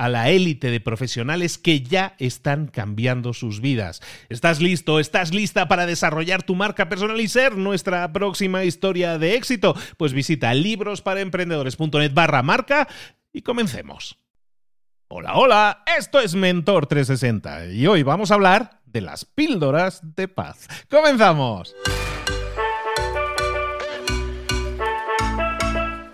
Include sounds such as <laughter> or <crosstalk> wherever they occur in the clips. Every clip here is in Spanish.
a la élite de profesionales que ya están cambiando sus vidas. ¿Estás listo? ¿Estás lista para desarrollar tu marca personal y ser nuestra próxima historia de éxito? Pues visita librosparaemprendedores.net barra marca y comencemos. Hola, hola, esto es Mentor 360 y hoy vamos a hablar de las píldoras de paz. ¡Comenzamos!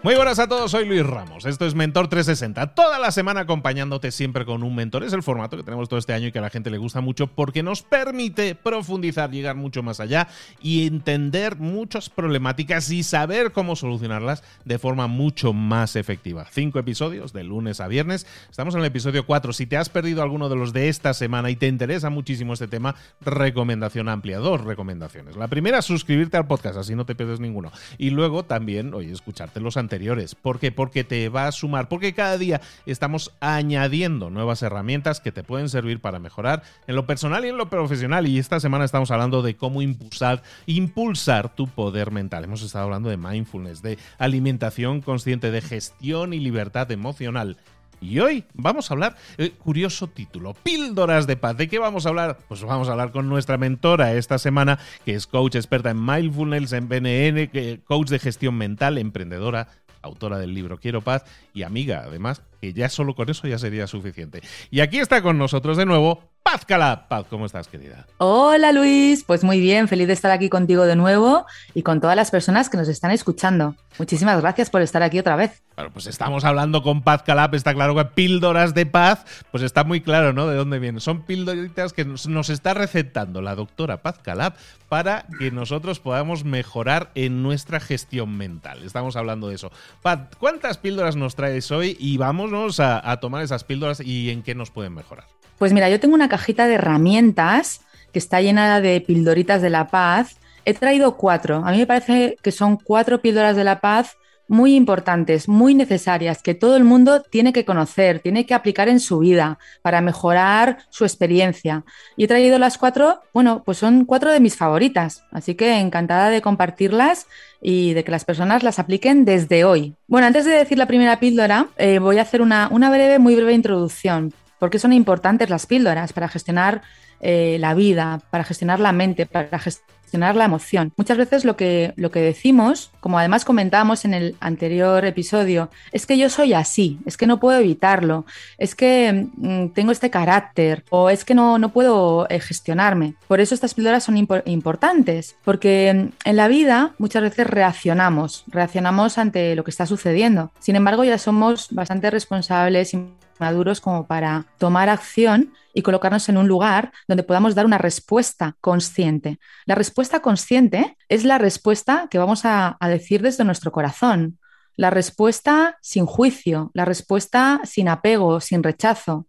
Muy buenas a todos, soy Luis Ramos. Esto es Mentor 360. Toda la semana acompañándote siempre con un mentor. Es el formato que tenemos todo este año y que a la gente le gusta mucho porque nos permite profundizar, llegar mucho más allá y entender muchas problemáticas y saber cómo solucionarlas de forma mucho más efectiva. Cinco episodios de lunes a viernes. Estamos en el episodio 4. Si te has perdido alguno de los de esta semana y te interesa muchísimo este tema, recomendación amplia. Dos recomendaciones. La primera, suscribirte al podcast, así no te pierdes ninguno. Y luego también, oye, escucharte los anteriores ¿Por qué? Porque te va a sumar, porque cada día estamos añadiendo nuevas herramientas que te pueden servir para mejorar en lo personal y en lo profesional. Y esta semana estamos hablando de cómo impulsar, impulsar tu poder mental. Hemos estado hablando de mindfulness, de alimentación consciente, de gestión y libertad emocional. Y hoy vamos a hablar, eh, curioso título, Píldoras de Paz. ¿De qué vamos a hablar? Pues vamos a hablar con nuestra mentora esta semana, que es coach experta en mindfulness, en BNN, coach de gestión mental, emprendedora, autora del libro Quiero Paz y amiga, además, que ya solo con eso ya sería suficiente. Y aquí está con nosotros de nuevo Paz Cala. Paz, ¿cómo estás, querida? Hola, Luis. Pues muy bien, feliz de estar aquí contigo de nuevo y con todas las personas que nos están escuchando. Muchísimas gracias por estar aquí otra vez. Bueno, pues estamos hablando con Paz Calab, está claro que píldoras de paz, pues está muy claro, ¿no? De dónde vienen. Son píldoritas que nos, está recetando la doctora Paz Calab para que nosotros podamos mejorar en nuestra gestión mental. Estamos hablando de eso. Paz, ¿cuántas píldoras nos traes hoy? Y vámonos a, a tomar esas píldoras y en qué nos pueden mejorar. Pues mira, yo tengo una cajita de herramientas que está llena de pildoritas de la paz. He traído cuatro. A mí me parece que son cuatro píldoras de la paz muy importantes, muy necesarias, que todo el mundo tiene que conocer, tiene que aplicar en su vida para mejorar su experiencia. Y he traído las cuatro, bueno, pues son cuatro de mis favoritas, así que encantada de compartirlas y de que las personas las apliquen desde hoy. Bueno, antes de decir la primera píldora, eh, voy a hacer una, una breve, muy breve introducción. ¿Por qué son importantes las píldoras para gestionar eh, la vida, para gestionar la mente, para gestionar la emoción? Muchas veces lo que, lo que decimos, como además comentábamos en el anterior episodio, es que yo soy así, es que no puedo evitarlo, es que mm, tengo este carácter o es que no, no puedo eh, gestionarme. Por eso estas píldoras son importantes, porque mm, en la vida muchas veces reaccionamos, reaccionamos ante lo que está sucediendo. Sin embargo, ya somos bastante responsables y maduros como para tomar acción y colocarnos en un lugar donde podamos dar una respuesta consciente. La respuesta consciente es la respuesta que vamos a, decir desde nuestro corazón, la respuesta sin juicio, la respuesta sin apego, sin rechazo,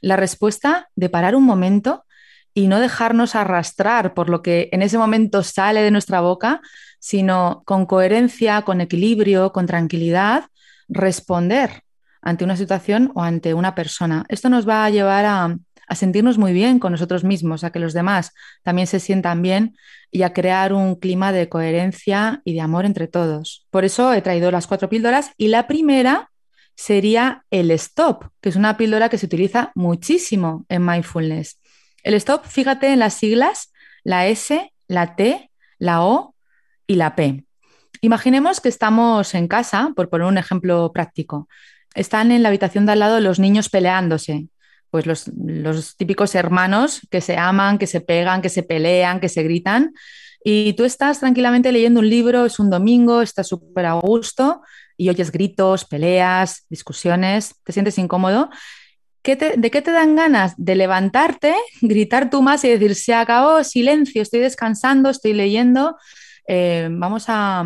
la respuesta de parar un momento y no dejarnos arrastrar por lo que en ese momento sale de nuestra boca, sino con coherencia, con equilibrio, con tranquilidad, responder ante una situación o ante una persona. Esto nos va a llevar a, a sentirnos muy bien con nosotros mismos, a que los demás también se sientan bien y a crear un clima de coherencia y de amor entre todos. Por eso he traído las cuatro píldoras y la primera sería el stop, que es una píldora que se utiliza muchísimo en mindfulness. El stop, fíjate en las siglas, la S, la T, la O y la P. Imaginemos que estamos en casa, por poner un ejemplo práctico. Están en la habitación de al lado los niños peleándose pues los, típicos hermanos que se aman, que se pegan, que se pelean, que se gritan. Y tú estás tranquilamente leyendo un libro, es un domingo, estás súper a gusto y oyes gritos, peleas, discusiones, te sientes incómodo. ¿De qué te dan ganas? De levantarte, <laughs> gritar tú más y decir, se acabó, silencio, estoy descansando, estoy leyendo, eh, vamos a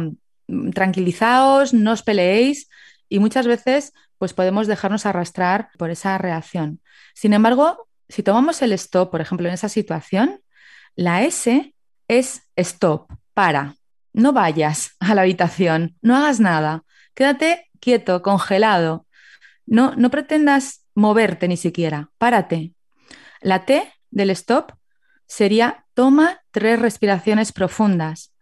mm, tranquilizaos, no os peleéis. Y muchas veces pues podemos dejarnos arrastrar por esa reacción. Sin embargo, si tomamos el stop, por ejemplo, en esa situación, la S es stop, para, no vayas a la habitación, no hagas nada, quédate quieto, congelado, no, no pretendas moverte ni siquiera, párate. La T del stop sería toma tres respiraciones profundas.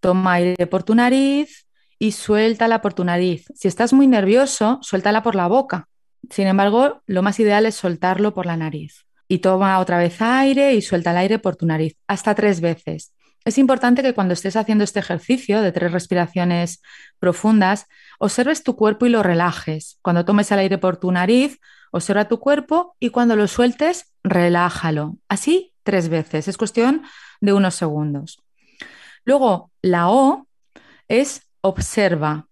Toma aire por tu nariz y suéltala por tu nariz. Si estás muy nervioso, suéltala por la boca. Sin embargo, lo más ideal es soltarlo por la nariz. Y toma otra vez aire y suelta el aire por tu nariz, hasta tres veces. Es importante que cuando estés haciendo este ejercicio de tres respiraciones profundas, observes tu cuerpo y lo relajes. Cuando tomes el aire por tu nariz, observa tu cuerpo y cuando lo sueltes, relájalo. Así tres veces. Es cuestión de unos segundos. Luego, la O es observa.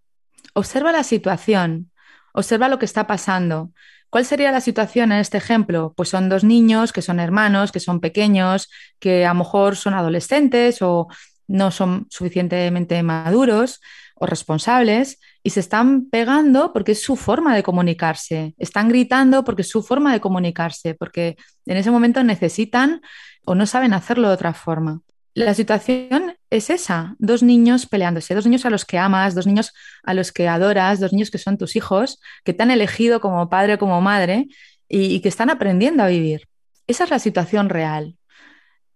Observa la situación. Observa lo que está pasando. ¿Cuál sería la situación en este ejemplo? Pues son dos niños que son hermanos, que son pequeños, que a lo mejor son adolescentes o no son suficientemente maduros o responsables y se están pegando porque es su forma de comunicarse. Están gritando porque es su forma de comunicarse, porque en ese momento necesitan o no saben hacerlo de otra forma. La situación es esa, dos niños peleándose, dos niños a los que amas, dos niños a los que adoras, dos niños que son tus hijos, que te han elegido como padre como madre y, que están aprendiendo a vivir. Esa es la situación real.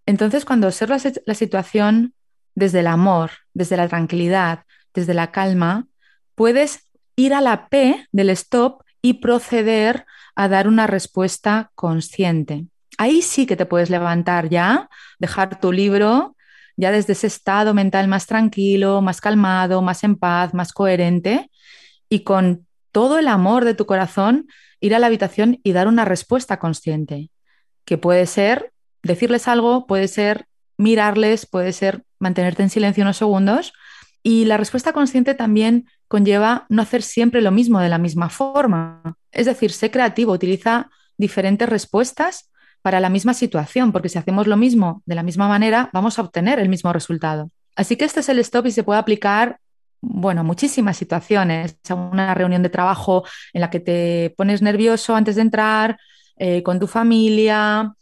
Entonces, cuando observas la situación desde el amor, desde la tranquilidad, desde la calma, puedes ir a la P del stop y proceder a dar una respuesta consciente ahí sí que te puedes levantar ya, dejar tu libro ya desde ese estado mental más tranquilo, más calmado, más en paz, más coherente y con todo el amor de tu corazón ir a la habitación y dar una respuesta consciente, que puede ser decirles algo, puede ser mirarles, puede ser mantenerte en silencio unos segundos. Y la respuesta consciente también conlleva no hacer siempre lo mismo de la misma forma. Es decir, sé creativo, utiliza diferentes respuestas para la misma situación, porque si hacemos lo mismo de la misma manera, vamos a obtener el mismo resultado. Así que este es el stop y se puede aplicar, bueno, muchísimas situaciones, una reunión de trabajo en la que te pones nervioso antes de entrar, eh, con tu familia,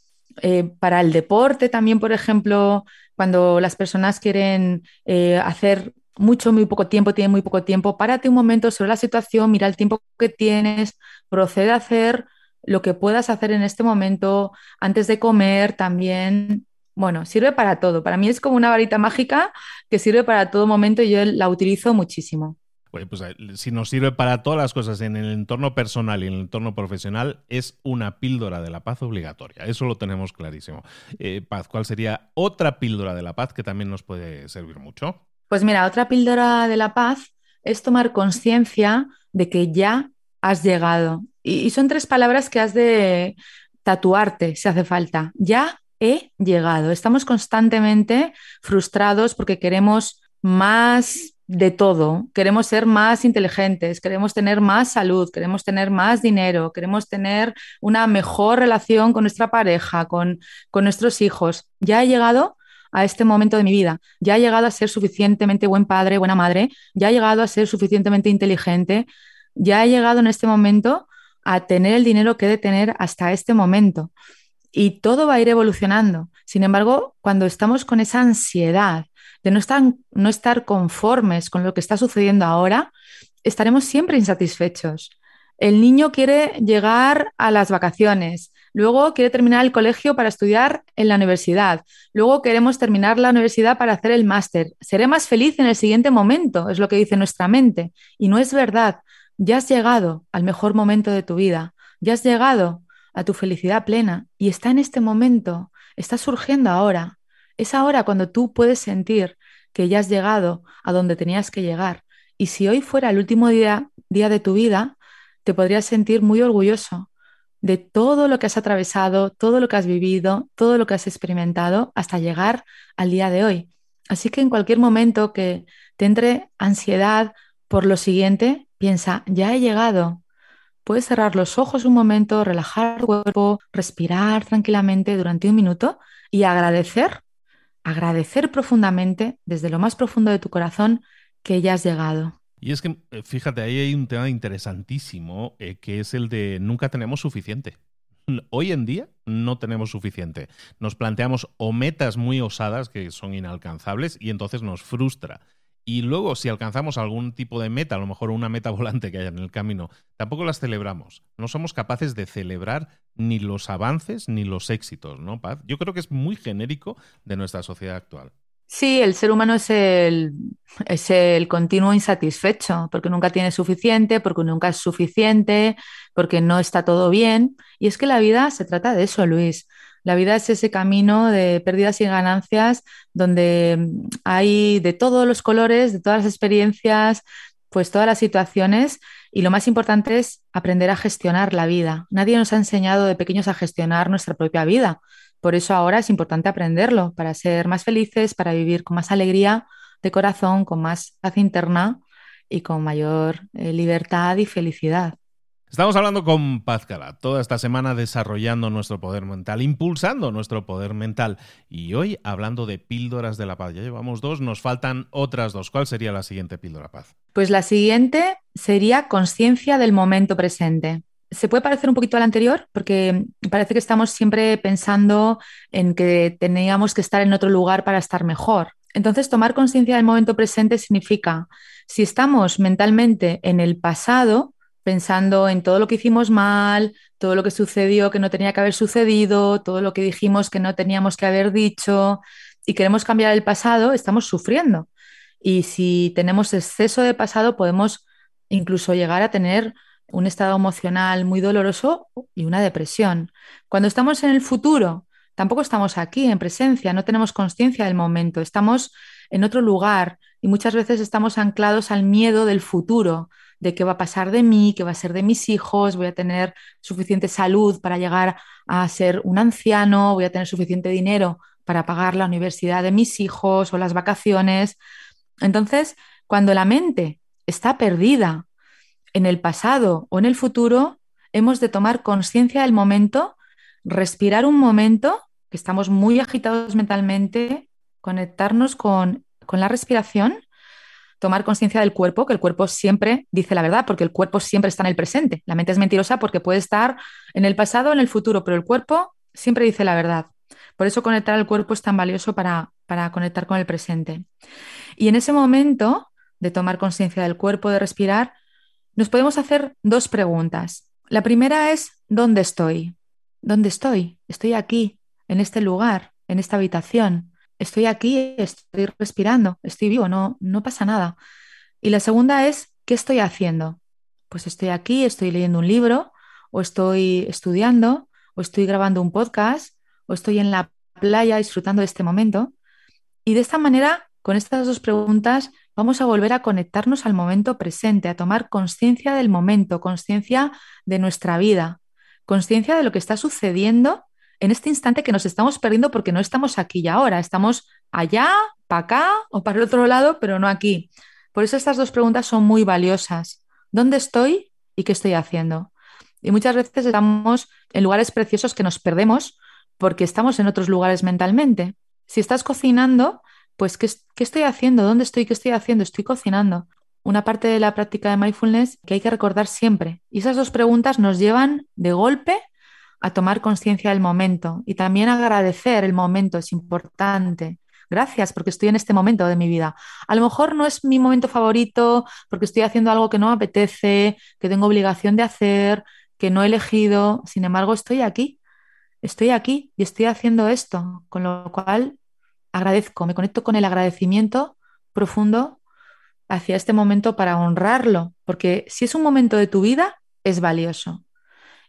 eh, para el deporte también, por ejemplo, cuando las personas quieren eh, hacer mucho, muy poco tiempo, tienen muy poco tiempo, párate un momento sobre la situación, mira el tiempo que tienes, procede a hacer lo que puedas hacer en este momento, antes de comer también. Bueno, sirve para todo. Para mí es como una varita mágica que sirve para todo momento y yo la utilizo muchísimo. pues eh, si nos sirve para todas las cosas en el entorno personal y en el entorno profesional, es una píldora de la paz obligatoria. Eso lo tenemos clarísimo. Eh, paz, ¿cuál sería otra píldora de la paz que también nos puede servir mucho? Pues mira, otra píldora de la paz es tomar conciencia de que ya has llegado. Y, son tres palabras que has de tatuarte si hace falta. Ya he llegado. Estamos constantemente frustrados porque queremos más de todo. Queremos ser más inteligentes, queremos tener más salud, queremos tener más dinero, queremos tener una mejor relación con nuestra pareja, con, con nuestros hijos. Ya he llegado a este momento de mi vida, ya he llegado a ser suficientemente buen padre, buena madre, ya he llegado a ser suficientemente inteligente, ya he llegado en este momento a tener el dinero que he de tener hasta este momento. y todo va a ir evolucionando. Sin embargo, cuando estamos con esa ansiedad de no estar, no estar conformes con lo que está sucediendo ahora, estaremos siempre insatisfechos. El niño quiere llegar a las vacaciones, luego quiere terminar el colegio para estudiar en la universidad, luego queremos terminar la universidad para hacer el máster. Seré más feliz en el siguiente momento, es lo que dice nuestra mente. Y no es verdad. Ya has llegado al mejor momento de tu vida, ya has llegado a tu felicidad plena y está en este momento, está surgiendo ahora. Es ahora cuando tú puedes sentir que ya has llegado a donde tenías que llegar. Y si hoy fuera el último día, día de tu vida, te podrías sentir muy orgulloso de todo lo que has atravesado, todo lo que has vivido, todo lo que has experimentado hasta llegar al día de hoy. Así que en cualquier momento que te entre ansiedad por lo siguiente, piensa, ya he llegado. Puedes cerrar los ojos un momento, relajar el cuerpo, respirar tranquilamente durante un minuto y agradecer, agradecer profundamente desde lo más profundo de tu corazón que ya has llegado. Y es que, eh, fíjate, ahí hay un tema interesantísimo eh, que es el de nunca tenemos suficiente. Hoy en día no tenemos suficiente. Nos planteamos o metas muy osadas que son inalcanzables y entonces nos frustra. Y luego, si alcanzamos algún tipo de meta, a lo mejor una meta <laughs> volante que haya en el camino, tampoco las celebramos. No somos capaces de celebrar ni los avances ni los éxitos, ¿no, Paz? Yo creo que es muy genérico de nuestra sociedad actual. Sí, el ser humano es el, es el continuo insatisfecho, porque nunca tiene suficiente, porque nunca es suficiente, porque no está todo bien. Y es que la vida se trata de eso, Luis. La vida es ese camino de pérdidas y ganancias donde hay de todos los colores, de todas las experiencias, pues todas las situaciones. Y lo más importante es aprender a gestionar la vida. Nadie nos ha enseñado de pequeños a gestionar nuestra propia vida. Por eso ahora es importante aprenderlo para ser más felices, para vivir con más alegría de corazón, con más paz interna y con mayor eh, libertad y felicidad. Estamos hablando con Paz Cala, toda esta semana desarrollando nuestro poder mental, impulsando nuestro poder mental. Y hoy hablando de píldoras de la paz. Ya llevamos dos, nos faltan otras dos. ¿Cuál sería la siguiente píldora paz? Pues la siguiente sería conciencia del momento presente se puede parecer un poquito al anterior, porque parece que estamos siempre pensando en que teníamos que estar en otro lugar para estar mejor. Entonces, tomar conciencia del momento presente significa, si estamos mentalmente en el pasado, pensando en todo lo que hicimos mal, todo lo que sucedió que no tenía que haber sucedido, todo lo que dijimos que no teníamos que haber dicho, y queremos cambiar el pasado, estamos sufriendo. Y si tenemos exceso de pasado, podemos incluso llegar a tener un estado emocional muy doloroso y una depresión. Cuando estamos en el futuro, tampoco estamos aquí en presencia, no tenemos conciencia del momento, estamos en otro lugar y muchas veces estamos anclados al miedo del futuro, de qué va a pasar de mí, qué va a ser de mis hijos, voy a tener suficiente salud para llegar a ser un anciano, voy a tener suficiente dinero para pagar la universidad de mis hijos o las vacaciones. Entonces, cuando la mente está perdida en el pasado o en el futuro, hemos de tomar conciencia del momento, respirar un momento, que estamos muy agitados mentalmente, conectarnos con, con la respiración, tomar conciencia del cuerpo, que el cuerpo siempre dice la verdad, porque el cuerpo siempre está en el presente. La mente es mentirosa porque puede estar en el pasado o en el futuro, pero el cuerpo siempre dice la verdad. Por eso conectar al cuerpo es tan valioso para, para conectar con el presente. Y en ese momento de tomar conciencia del cuerpo, de respirar, nos podemos hacer dos preguntas. La primera es, ¿dónde estoy? ¿Dónde estoy? Estoy aquí, en este lugar, en esta habitación. Estoy aquí, estoy respirando, estoy vivo, no, no pasa nada. Y la segunda es, ¿qué estoy haciendo? Pues estoy aquí, estoy leyendo un libro, o estoy estudiando, o estoy grabando un podcast, o estoy en la playa disfrutando de este momento. Y de esta manera, con estas dos preguntas, vamos a volver a conectarnos al momento presente, a tomar conciencia del momento, conciencia de nuestra vida, conciencia de lo que está sucediendo en este instante que nos estamos perdiendo porque no estamos aquí y ahora, estamos allá, para acá o para el otro lado, pero no aquí. Por eso estas dos preguntas son muy valiosas. ¿Dónde estoy y qué estoy haciendo? Y muchas veces estamos en lugares preciosos que nos perdemos porque estamos en otros lugares mentalmente. Si estás cocinando, pues ¿qué, estoy haciendo? ¿Dónde estoy? ¿Qué estoy haciendo? Estoy cocinando. Una parte de la práctica de mindfulness que hay que recordar siempre. Y esas dos preguntas nos llevan de golpe a tomar conciencia del momento y también agradecer el momento es importante. Gracias porque estoy en este momento de mi vida. A lo mejor no es mi momento favorito porque estoy haciendo algo que no me apetece, que tengo obligación de hacer, que no he elegido. Sin embargo, estoy aquí. Estoy aquí y estoy haciendo esto, con lo cual agradezco, me conecto con el agradecimiento profundo hacia este momento para honrarlo, porque si es un momento de tu vida, es valioso.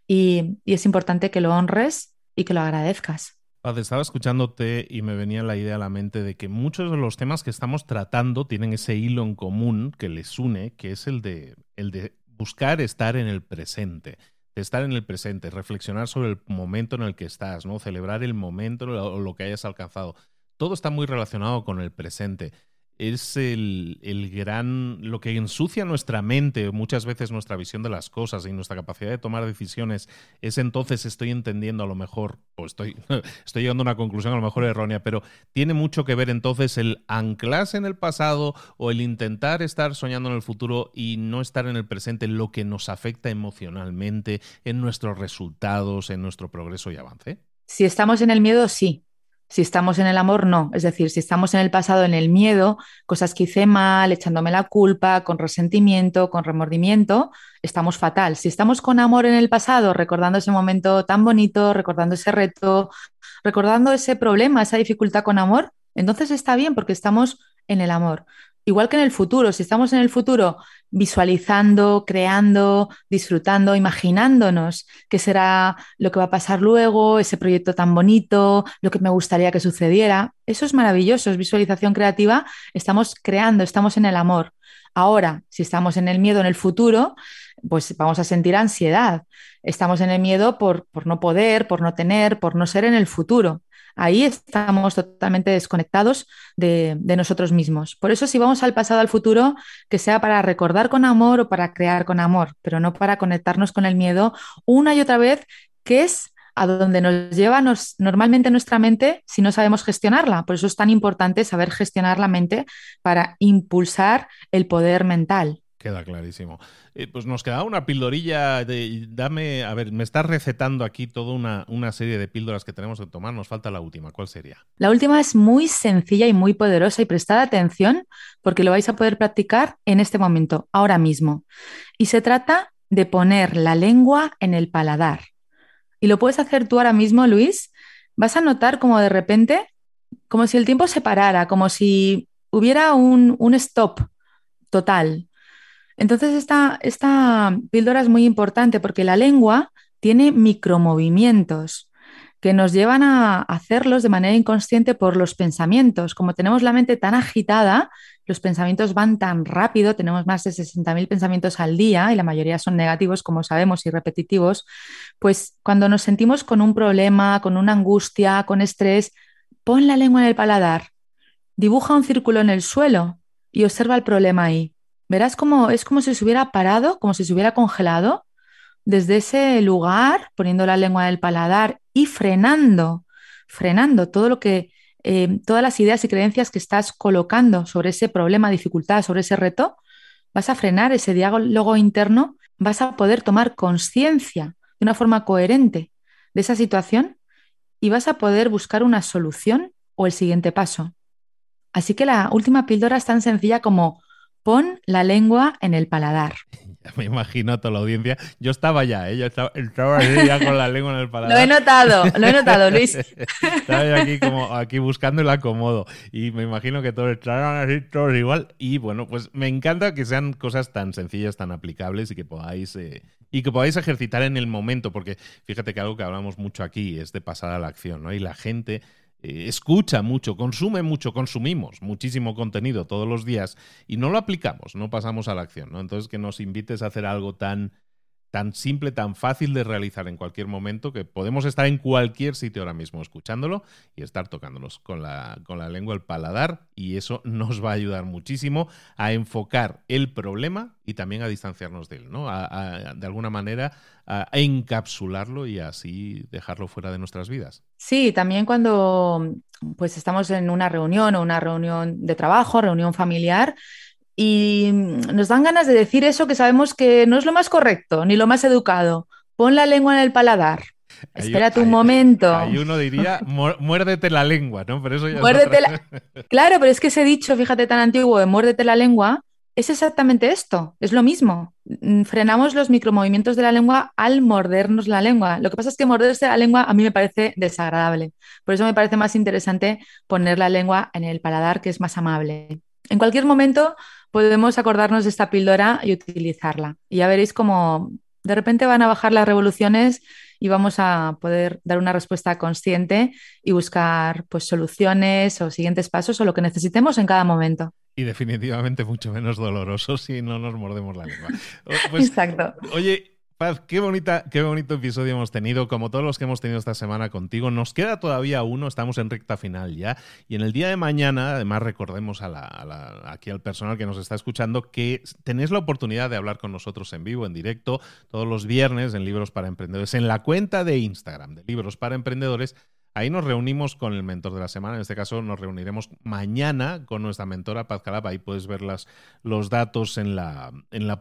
Y, es importante que lo honres y que lo agradezcas. estaba escuchándote y me venía la idea a la mente de que muchos de los temas que estamos tratando tienen ese hilo en común que les une, que es el de, el de buscar estar en el presente de estar en el presente, reflexionar sobre el momento en el que estás, ¿no? Celebrar el momento o lo que hayas alcanzado. Todo está muy relacionado con el presente es el, gran, lo que ensucia nuestra mente, muchas veces nuestra visión de las cosas y nuestra capacidad de tomar decisiones, es entonces estoy entendiendo a lo mejor, o estoy, <laughs> estoy llegando a una conclusión a lo mejor errónea, pero tiene mucho que ver entonces el anclarse en el pasado o el intentar estar soñando en el futuro y no estar en el presente, lo que nos afecta emocionalmente en nuestros resultados, en nuestro progreso y avance. Si estamos en el miedo, sí, si estamos en el amor, no. Es decir, si estamos en el pasado, en el miedo, cosas que hice mal, echándome la culpa, con resentimiento, con remordimiento, estamos fatal. Si estamos con amor en el pasado, recordando ese momento tan bonito, recordando ese reto, recordando ese problema, esa dificultad con amor, entonces está bien porque estamos en el amor. Igual que en el futuro, si estamos en el futuro visualizando, creando, disfrutando, imaginándonos qué será lo que va a pasar luego, ese proyecto tan bonito, lo que me gustaría que sucediera, eso es maravilloso, es visualización creativa, estamos creando, estamos en el amor. Ahora, si estamos en el miedo en el futuro, pues vamos a sentir ansiedad. Estamos en el miedo por, por no poder, por no tener, por no ser en el futuro ahí estamos totalmente desconectados de, nosotros mismos. Por eso si vamos al pasado, al futuro, que sea para recordar con amor o para crear con amor, pero no para conectarnos con el miedo una y otra vez, que es a donde nos lleva normalmente nuestra mente si no sabemos gestionarla. Por eso es tan importante saber gestionar la mente para impulsar el poder mental. Queda clarísimo. Eh, pues nos queda una pildorilla de, dame, a ver, me estás recetando aquí toda una, una, serie de píldoras que tenemos que tomar, nos falta la última, ¿cuál sería? La última es muy sencilla y muy poderosa y prestad atención porque lo vais a poder practicar en este momento, ahora mismo. Y se trata de poner la lengua en el paladar. Y lo puedes hacer tú ahora mismo, Luis. Vas a notar como de repente, como si el tiempo se parara, como si hubiera un, un stop total, entonces, esta, esta píldora es muy importante porque la lengua tiene micromovimientos que nos llevan a hacerlos de manera inconsciente por los pensamientos. Como tenemos la mente tan agitada, los pensamientos van tan rápido, tenemos más de 60.000 pensamientos al día y la mayoría son negativos, como sabemos, y repetitivos, pues cuando nos sentimos con un problema, con una angustia, con estrés, pon la lengua en el paladar, dibuja un círculo en el suelo y observa el problema ahí. Verás como es como si se hubiera parado, como si se hubiera congelado desde ese lugar, poniendo la lengua del paladar y frenando, frenando todo lo que, eh, todas las ideas y creencias que estás colocando sobre ese problema, dificultad, sobre ese reto, vas a frenar ese diálogo interno, vas a poder tomar conciencia de una forma coherente de esa situación y vas a poder buscar una solución o el siguiente paso. Así que la última píldora es tan sencilla como Pon la lengua en el paladar. <laughs> me imagino a toda la audiencia. Yo estaba ya, ¿eh? yo estaba, ya con la lengua en el paladar. Lo he notado, lo he notado, <laughs> Luis. estaba aquí como aquí buscando el acomodo y me imagino que todos estaban así, todos igual. Y bueno, pues me encanta que sean cosas tan sencillas, tan aplicables y que podáis eh, y que podáis ejercitar en el momento, porque fíjate que algo que hablamos mucho aquí es de pasar a la acción, ¿no? Y la gente eh, escucha mucho, consume mucho, consumimos muchísimo contenido todos los días y no lo aplicamos, no pasamos a la acción. Entonces, que nos invites a hacer algo tan tan simple, tan fácil de realizar en cualquier momento, que podemos estar en cualquier sitio ahora mismo escuchándolo y estar tocándonos con la, con la lengua, el paladar, y eso nos va a ayudar muchísimo a enfocar el problema y también a distanciarnos de él, ¿no? de alguna manera a encapsularlo y así dejarlo fuera de nuestras vidas. Sí, también cuando pues estamos en una reunión o una reunión de trabajo, reunión familiar, y nos dan ganas de decir eso que sabemos que no es lo más correcto ni lo más educado. Pon la lengua en el paladar. Espérate un momento. Hay uno diría, <laughs> muérdete la lengua, ¿no? Pero eso ya muérdete la... <laughs> Claro, pero es que ese dicho, fíjate, tan antiguo de muérdete la lengua, es exactamente esto, es lo mismo. Mm, frenamos los micromovimientos de la lengua al mordernos la lengua. Lo que pasa es que morderse la lengua a mí me parece desagradable. Por eso me parece más interesante poner la lengua en el paladar, que es más amable. En cualquier momento podemos acordarnos de esta píldora y utilizarla. Y ya veréis cómo de repente van a bajar las revoluciones y vamos a poder dar una respuesta consciente y buscar pues, soluciones o siguientes pasos o lo que necesitemos en cada momento. Y definitivamente mucho menos doloroso si no nos mordemos la lengua. <laughs> Pues, Exacto. Oye, Paz, qué, bonita, qué bonito episodio hemos tenido, como todos los que hemos tenido esta semana contigo. Nos queda todavía uno, estamos en recta final ya. Y en el día de mañana, además, recordemos a aquí al personal que nos está escuchando que tenéis la oportunidad de hablar con nosotros en vivo, en directo, todos los viernes en Libros para Emprendedores, en la cuenta de Instagram de Libros para Emprendedores Ahí nos reunimos con el mentor de la semana. En este caso nos reuniremos mañana con nuestra mentora Paz Calab. Ahí puedes ver los datos en la,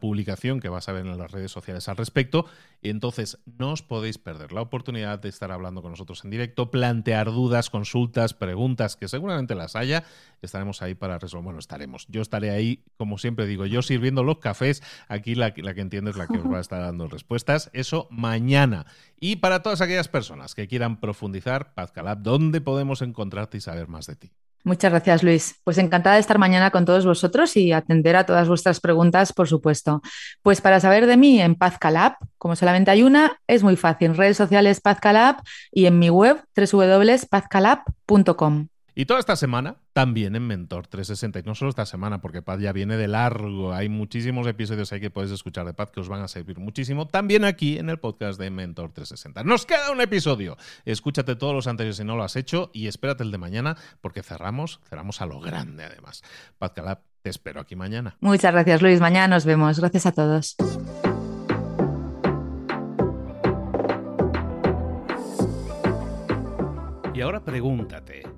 publicación que vas a ver en las redes sociales al respecto. Entonces no os podéis perder la oportunidad de estar hablando con nosotros en directo, plantear dudas, consultas, preguntas, que seguramente las haya. Estaremos ahí para resolver. Bueno, estaremos. Yo estaré ahí, como siempre digo, yo sirviendo los cafés. Aquí la, la que entiende es la que os va a estar dando respuestas. Eso mañana. Y para todas aquellas personas que quieran profundizar, Paz Calab, ¿dónde podemos encontrarte y saber más de ti? Muchas gracias, Luis. Pues encantada de estar mañana con todos vosotros y atender a todas vuestras preguntas, por supuesto. Pues para saber de mí en Pazcalab, como solamente hay una, es muy fácil. Redes sociales Pazcalab y en mi web www.pazcalab.com. Y toda esta semana también en Mentor 360. Y no solo esta semana, porque Paz ya viene de largo. Hay muchísimos episodios ahí que podéis escuchar de Paz que os van a servir muchísimo. También aquí en el podcast de Mentor 360. Nos queda un episodio. Escúchate todos los anteriores si no lo has hecho y espérate el de mañana porque cerramos, cerramos a lo grande además. Paz Calab, te espero aquí mañana. Muchas gracias Luis. Mañana nos vemos. Gracias a todos. Y ahora pregúntate.